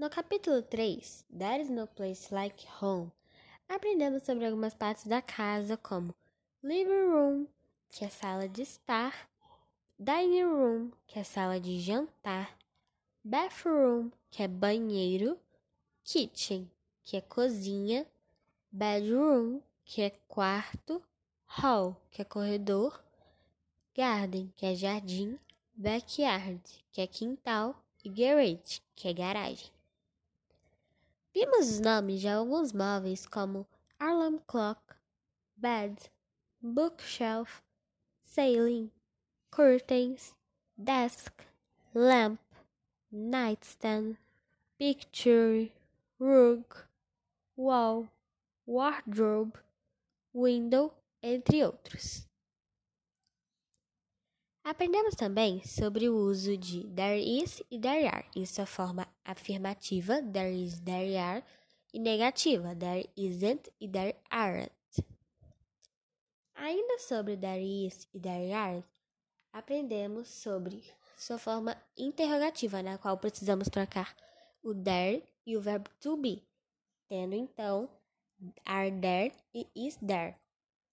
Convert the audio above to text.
No capítulo 3, There is no place like home, aprendemos sobre algumas partes da casa, como living room, que é sala de estar, dining room, que é sala de jantar, bathroom, que é banheiro, kitchen, que é cozinha, bedroom, que é quarto, hall, que é corredor, garden, que é jardim, backyard, que é quintal, e garage, que é garagem. Vimos os nomes de alguns móveis como alarm clock, bed, bookshelf, ceiling, curtains, desk, lamp, nightstand, picture, rug, wall, wardrobe, window, entre outros. Aprendemos também sobre o uso de there is e there are em sua forma afirmativa, there is, there are, e negativa, there isn't e there aren't. Ainda sobre there is e there are, aprendemos sobre sua forma interrogativa, na qual precisamos trocar o there e o verbo to be, tendo então are there e is there,